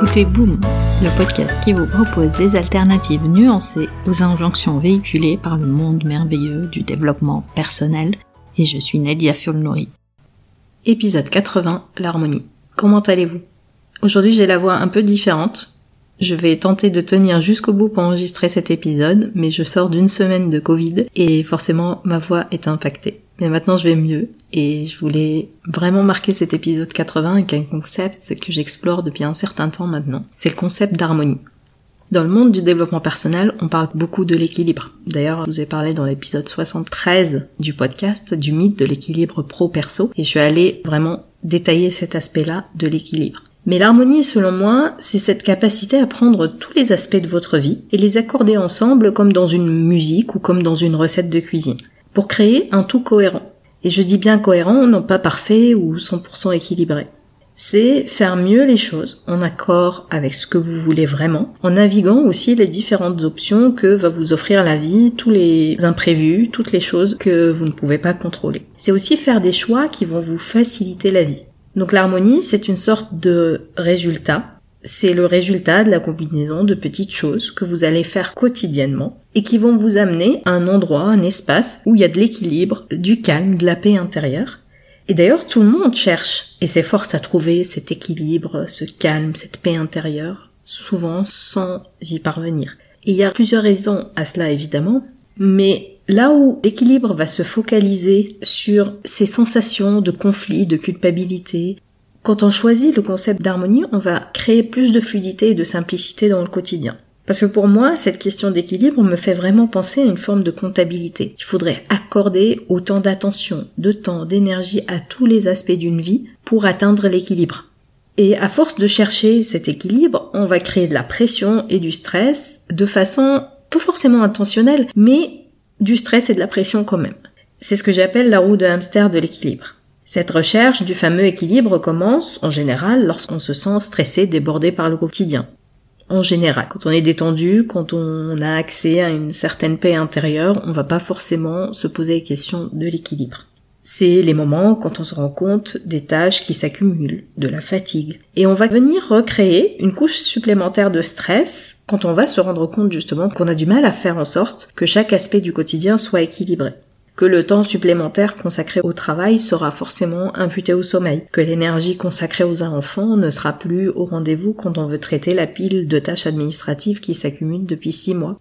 écoutez Boom, le podcast qui vous propose des alternatives nuancées aux injonctions véhiculées par le monde merveilleux du développement personnel, et je suis Nadia Fulnori. Épisode 80, l'harmonie. Comment allez-vous? Aujourd'hui j'ai la voix un peu différente. Je vais tenter de tenir jusqu'au bout pour enregistrer cet épisode, mais je sors d'une semaine de Covid et forcément ma voix est impactée. Mais maintenant je vais mieux et je voulais vraiment marquer cet épisode 80 avec un concept que j'explore depuis un certain temps maintenant. C'est le concept d'harmonie. Dans le monde du développement personnel, on parle beaucoup de l'équilibre. D'ailleurs, je vous ai parlé dans l'épisode 73 du podcast du mythe de l'équilibre pro-perso et je suis allée vraiment détailler cet aspect-là de l'équilibre. Mais l'harmonie, selon moi, c'est cette capacité à prendre tous les aspects de votre vie et les accorder ensemble comme dans une musique ou comme dans une recette de cuisine, pour créer un tout cohérent. Et je dis bien cohérent, non pas parfait ou 100% équilibré. C'est faire mieux les choses en accord avec ce que vous voulez vraiment, en naviguant aussi les différentes options que va vous offrir la vie, tous les imprévus, toutes les choses que vous ne pouvez pas contrôler. C'est aussi faire des choix qui vont vous faciliter la vie. Donc l'harmonie, c'est une sorte de résultat c'est le résultat de la combinaison de petites choses que vous allez faire quotidiennement et qui vont vous amener à un endroit, un espace où il y a de l'équilibre, du calme, de la paix intérieure. Et d'ailleurs, tout le monde cherche et s'efforce à trouver cet équilibre, ce calme, cette paix intérieure, souvent sans y parvenir. Et il y a plusieurs raisons à cela, évidemment, mais là où l'équilibre va se focaliser sur ces sensations de conflit, de culpabilité, quand on choisit le concept d'harmonie, on va créer plus de fluidité et de simplicité dans le quotidien. Parce que pour moi, cette question d'équilibre me fait vraiment penser à une forme de comptabilité. Il faudrait accorder autant d'attention, de temps, d'énergie à tous les aspects d'une vie pour atteindre l'équilibre. Et à force de chercher cet équilibre, on va créer de la pression et du stress de façon pas forcément intentionnelle, mais du stress et de la pression quand même. C'est ce que j'appelle la roue de hamster de l'équilibre. Cette recherche du fameux équilibre commence, en général, lorsqu'on se sent stressé, débordé par le quotidien. En général, quand on est détendu, quand on a accès à une certaine paix intérieure, on va pas forcément se poser la question de l'équilibre. C'est les moments quand on se rend compte des tâches qui s'accumulent, de la fatigue. Et on va venir recréer une couche supplémentaire de stress quand on va se rendre compte justement qu'on a du mal à faire en sorte que chaque aspect du quotidien soit équilibré que le temps supplémentaire consacré au travail sera forcément imputé au sommeil, que l'énergie consacrée aux enfants ne sera plus au rendez-vous quand on veut traiter la pile de tâches administratives qui s'accumulent depuis six mois.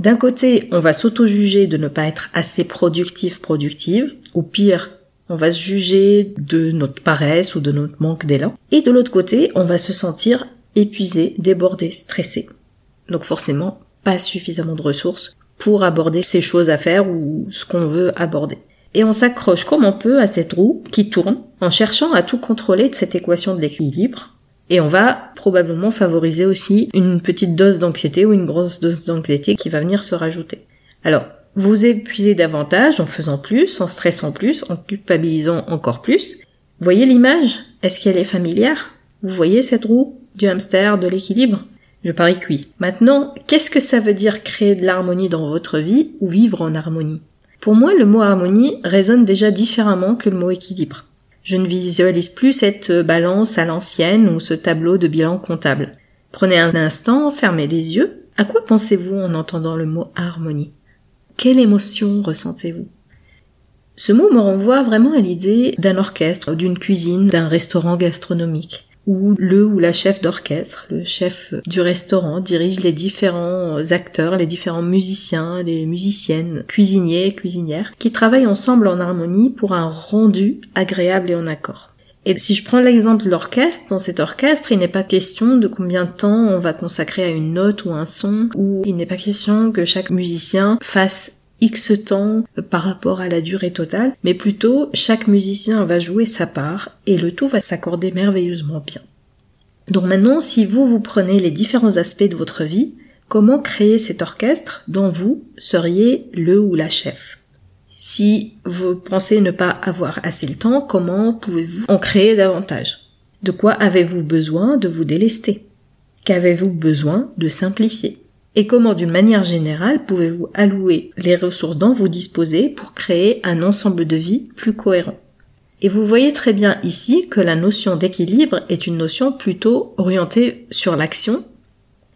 D'un côté, on va s'auto-juger de ne pas être assez productif, productive, ou pire, on va se juger de notre paresse ou de notre manque d'élan. Et de l'autre côté, on va se sentir épuisé, débordé, stressé. Donc forcément, pas suffisamment de ressources pour aborder ces choses à faire ou ce qu'on veut aborder. Et on s'accroche comme on peut à cette roue qui tourne en cherchant à tout contrôler de cette équation de l'équilibre. Et on va probablement favoriser aussi une petite dose d'anxiété ou une grosse dose d'anxiété qui va venir se rajouter. Alors, vous épuisez davantage en faisant plus, en stressant plus, en culpabilisant encore plus. Voyez l'image? Est-ce qu'elle est familière? Vous voyez cette roue du hamster de l'équilibre? Je parie que oui. Maintenant, qu'est-ce que ça veut dire créer de l'harmonie dans votre vie ou vivre en harmonie? Pour moi, le mot harmonie résonne déjà différemment que le mot équilibre. Je ne visualise plus cette balance à l'ancienne ou ce tableau de bilan comptable. Prenez un instant, fermez les yeux. À quoi pensez-vous en entendant le mot harmonie? Quelle émotion ressentez-vous? Ce mot me renvoie vraiment à l'idée d'un orchestre, d'une cuisine, d'un restaurant gastronomique où le ou la chef d'orchestre, le chef du restaurant dirige les différents acteurs, les différents musiciens, les musiciennes, cuisiniers, cuisinières, qui travaillent ensemble en harmonie pour un rendu agréable et en accord. Et si je prends l'exemple de l'orchestre, dans cet orchestre, il n'est pas question de combien de temps on va consacrer à une note ou un son, ou il n'est pas question que chaque musicien fasse X temps par rapport à la durée totale, mais plutôt chaque musicien va jouer sa part et le tout va s'accorder merveilleusement bien. Donc maintenant, si vous vous prenez les différents aspects de votre vie, comment créer cet orchestre dont vous seriez le ou la chef? Si vous pensez ne pas avoir assez le temps, comment pouvez-vous en créer davantage? De quoi avez-vous besoin de vous délester? Qu'avez-vous besoin de simplifier? Et comment d'une manière générale pouvez-vous allouer les ressources dont vous disposez pour créer un ensemble de vie plus cohérent? Et vous voyez très bien ici que la notion d'équilibre est une notion plutôt orientée sur l'action,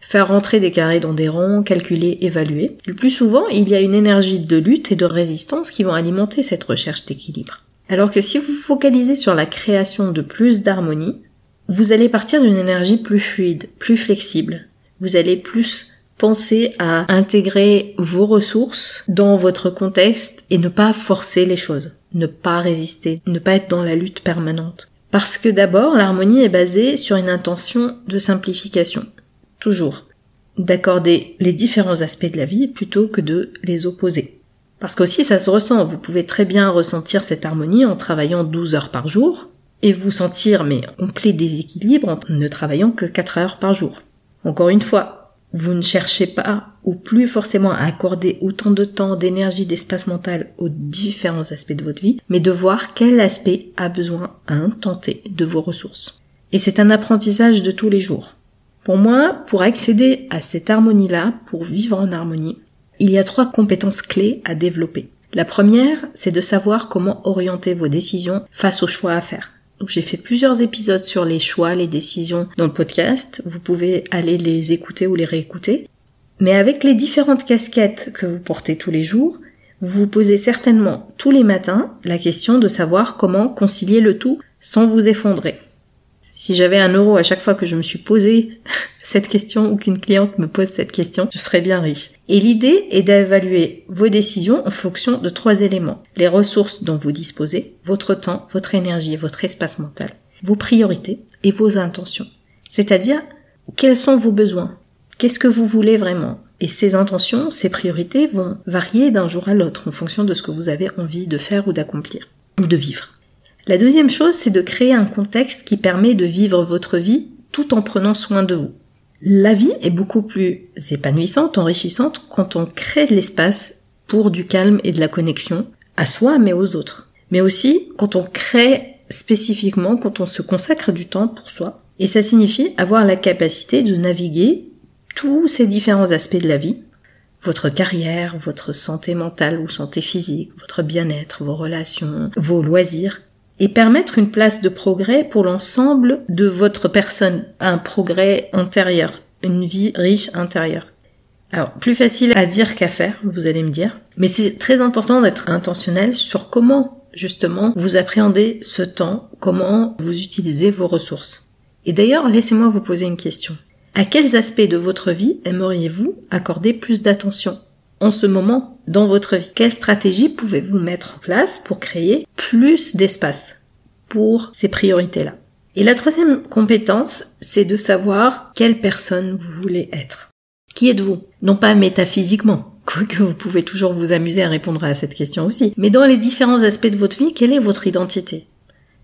faire rentrer des carrés dans des ronds, calculer, évaluer. Le plus souvent, il y a une énergie de lutte et de résistance qui vont alimenter cette recherche d'équilibre. Alors que si vous vous focalisez sur la création de plus d'harmonie, vous allez partir d'une énergie plus fluide, plus flexible. Vous allez plus penser à intégrer vos ressources dans votre contexte et ne pas forcer les choses, ne pas résister, ne pas être dans la lutte permanente. Parce que d'abord, l'harmonie est basée sur une intention de simplification. Toujours. D'accorder les différents aspects de la vie plutôt que de les opposer. Parce qu'aussi ça se ressent, vous pouvez très bien ressentir cette harmonie en travaillant 12 heures par jour, et vous sentir mais complet déséquilibre en ne travaillant que 4 heures par jour. Encore une fois, vous ne cherchez pas ou plus forcément à accorder autant de temps, d'énergie, d'espace mental aux différents aspects de votre vie, mais de voir quel aspect a besoin à un tenter de vos ressources. Et c'est un apprentissage de tous les jours. Pour moi, pour accéder à cette harmonie-là, pour vivre en harmonie, il y a trois compétences clés à développer. La première, c'est de savoir comment orienter vos décisions face aux choix à faire. J'ai fait plusieurs épisodes sur les choix, les décisions dans le podcast. Vous pouvez aller les écouter ou les réécouter. Mais avec les différentes casquettes que vous portez tous les jours, vous vous posez certainement tous les matins la question de savoir comment concilier le tout sans vous effondrer. Si j'avais un euro à chaque fois que je me suis posé cette question ou qu'une cliente me pose cette question, je serais bien riche. Et l'idée est d'évaluer vos décisions en fonction de trois éléments. Les ressources dont vous disposez, votre temps, votre énergie, votre espace mental, vos priorités et vos intentions. C'est-à-dire, quels sont vos besoins? Qu'est-ce que vous voulez vraiment? Et ces intentions, ces priorités vont varier d'un jour à l'autre en fonction de ce que vous avez envie de faire ou d'accomplir, ou de vivre. La deuxième chose, c'est de créer un contexte qui permet de vivre votre vie tout en prenant soin de vous. La vie est beaucoup plus épanouissante, enrichissante quand on crée de l'espace pour du calme et de la connexion à soi mais aux autres. Mais aussi quand on crée spécifiquement, quand on se consacre du temps pour soi. Et ça signifie avoir la capacité de naviguer tous ces différents aspects de la vie. Votre carrière, votre santé mentale ou santé physique, votre bien-être, vos relations, vos loisirs, et permettre une place de progrès pour l'ensemble de votre personne, un progrès intérieur, une vie riche intérieure. Alors, plus facile à dire qu'à faire, vous allez me dire, mais c'est très important d'être intentionnel sur comment, justement, vous appréhendez ce temps, comment vous utilisez vos ressources. Et d'ailleurs, laissez-moi vous poser une question. À quels aspects de votre vie aimeriez-vous accorder plus d'attention? En ce moment dans votre vie. Quelle stratégie pouvez-vous mettre en place pour créer plus d'espace pour ces priorités-là? Et la troisième compétence, c'est de savoir quelle personne vous voulez être. Qui êtes-vous? Non pas métaphysiquement, quoique vous pouvez toujours vous amuser à répondre à cette question aussi, mais dans les différents aspects de votre vie, quelle est votre identité?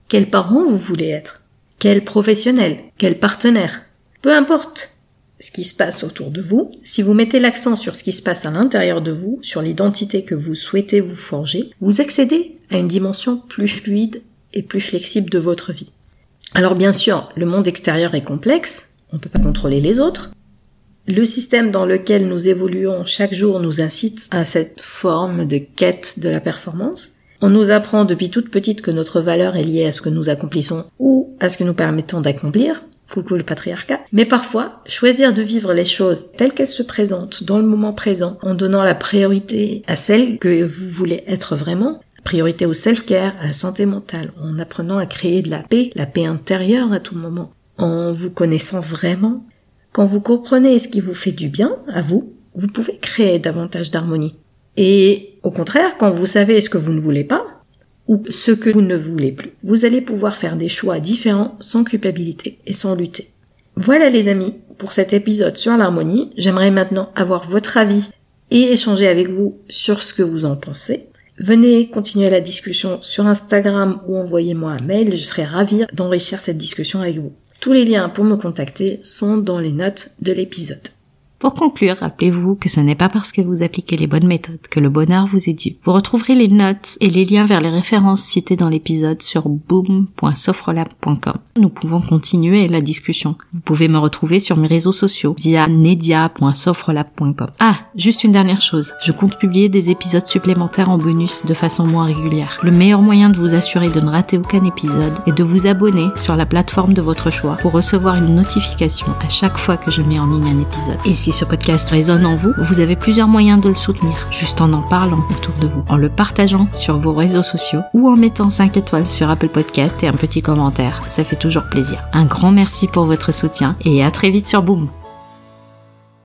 Quel parent vous voulez être? Quel professionnel? Quel partenaire? Peu importe ce qui se passe autour de vous, si vous mettez l'accent sur ce qui se passe à l'intérieur de vous, sur l'identité que vous souhaitez vous forger, vous accédez à une dimension plus fluide et plus flexible de votre vie. Alors bien sûr, le monde extérieur est complexe, on ne peut pas contrôler les autres. Le système dans lequel nous évoluons chaque jour nous incite à cette forme de quête de la performance. On nous apprend depuis toute petite que notre valeur est liée à ce que nous accomplissons ou à ce que nous permettons d'accomplir coucou le patriarcat. Mais parfois, choisir de vivre les choses telles qu'elles se présentent dans le moment présent, en donnant la priorité à celles que vous voulez être vraiment, priorité au self-care, à la santé mentale, en apprenant à créer de la paix, la paix intérieure à tout moment, en vous connaissant vraiment. Quand vous comprenez ce qui vous fait du bien à vous, vous pouvez créer davantage d'harmonie. Et au contraire, quand vous savez ce que vous ne voulez pas, ou ce que vous ne voulez plus. Vous allez pouvoir faire des choix différents sans culpabilité et sans lutter. Voilà les amis, pour cet épisode sur l'harmonie, j'aimerais maintenant avoir votre avis et échanger avec vous sur ce que vous en pensez. Venez continuer la discussion sur Instagram ou envoyez-moi un mail, je serai ravie d'enrichir cette discussion avec vous. Tous les liens pour me contacter sont dans les notes de l'épisode. Pour conclure, rappelez-vous que ce n'est pas parce que vous appliquez les bonnes méthodes que le bonheur vous est dû. Vous retrouverez les notes et les liens vers les références citées dans l'épisode sur boom.sofrelab.com. Nous pouvons continuer la discussion. Vous pouvez me retrouver sur mes réseaux sociaux via nedia.sofrelab.com. Ah, juste une dernière chose. Je compte publier des épisodes supplémentaires en bonus de façon moins régulière. Le meilleur moyen de vous assurer de ne rater aucun épisode est de vous abonner sur la plateforme de votre choix pour recevoir une notification à chaque fois que je mets en ligne un épisode. Et si ce podcast résonne en vous, vous avez plusieurs moyens de le soutenir, juste en en parlant autour de vous, en le partageant sur vos réseaux sociaux ou en mettant 5 étoiles sur Apple Podcast et un petit commentaire. Ça fait toujours plaisir. Un grand merci pour votre soutien et à très vite sur Boom.